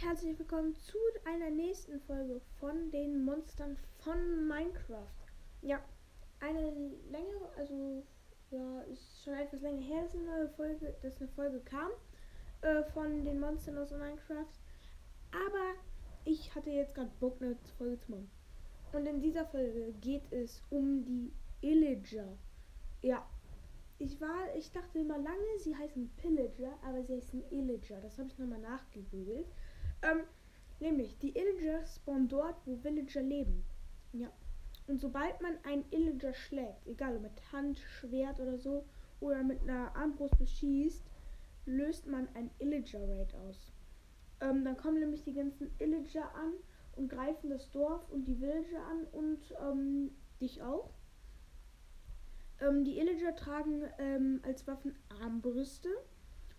herzlich willkommen zu einer nächsten Folge von den Monstern von Minecraft. Ja, eine längere, also ja, ist schon etwas länger her, dass eine neue Folge, dass eine Folge kam äh, von den Monstern aus Minecraft. Aber ich hatte jetzt gerade Bock, eine Folge zu machen. Und in dieser Folge geht es um die Illager. Ja, ich war, ich dachte immer lange, sie heißen Pillager, aber sie heißen Illager. Das habe ich nochmal nachgegoogelt. Ähm, nämlich, die Illager spawnen dort, wo Villager leben. Ja. Und sobald man einen Illager schlägt, egal ob mit Hand, Schwert oder so, oder mit einer Armbrust beschießt, löst man ein Illager Raid aus. Ähm, dann kommen nämlich die ganzen Illager an und greifen das Dorf und die Villager an und ähm, dich auch. Ähm, die Illager tragen ähm, als Waffen Armbrüste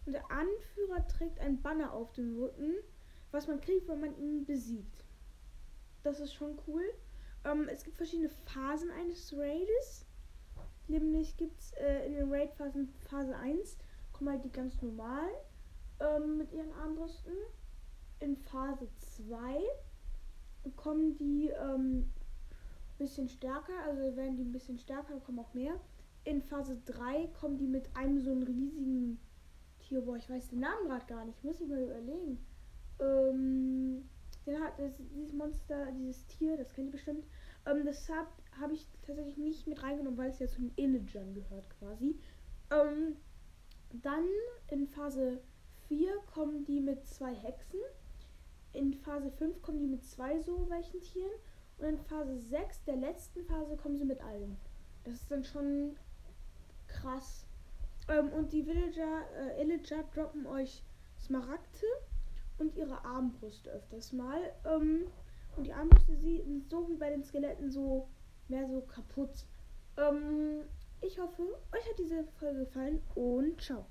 und der Anführer trägt ein Banner auf dem Rücken, was man kriegt, wenn man ihn besiegt. Das ist schon cool. Ähm, es gibt verschiedene Phasen eines Raides. Nämlich gibt es äh, in den Raid-Phasen Phase 1 kommen halt die ganz normalen ähm, mit ihren Armbrüsten. In Phase 2 kommen die ähm, bisschen stärker, also werden die ein bisschen stärker, kommen auch mehr. In Phase 3 kommen die mit einem so einen riesigen Tier, boah, ich weiß den Namen gerade gar nicht, muss ich mal überlegen. Ähm, den hat das, dieses Monster, dieses Tier, das kennt ihr bestimmt. Ähm, das habe hab ich tatsächlich nicht mit reingenommen, weil es ja zu den Illagern gehört quasi. Ähm, dann in Phase 4 kommen die mit zwei Hexen. In Phase 5 kommen die mit zwei so welchen Tieren. Und in Phase 6, der letzten Phase, kommen sie mit allen. Das ist dann schon krass. Ähm, und die Villager, äh, Illager droppen euch Smaragde und ihre Armbrüste öfters mal. Ähm, und die Armbrüste sind so wie bei den Skeletten so mehr so kaputt. Ähm, ich hoffe, euch hat diese Folge gefallen und ciao.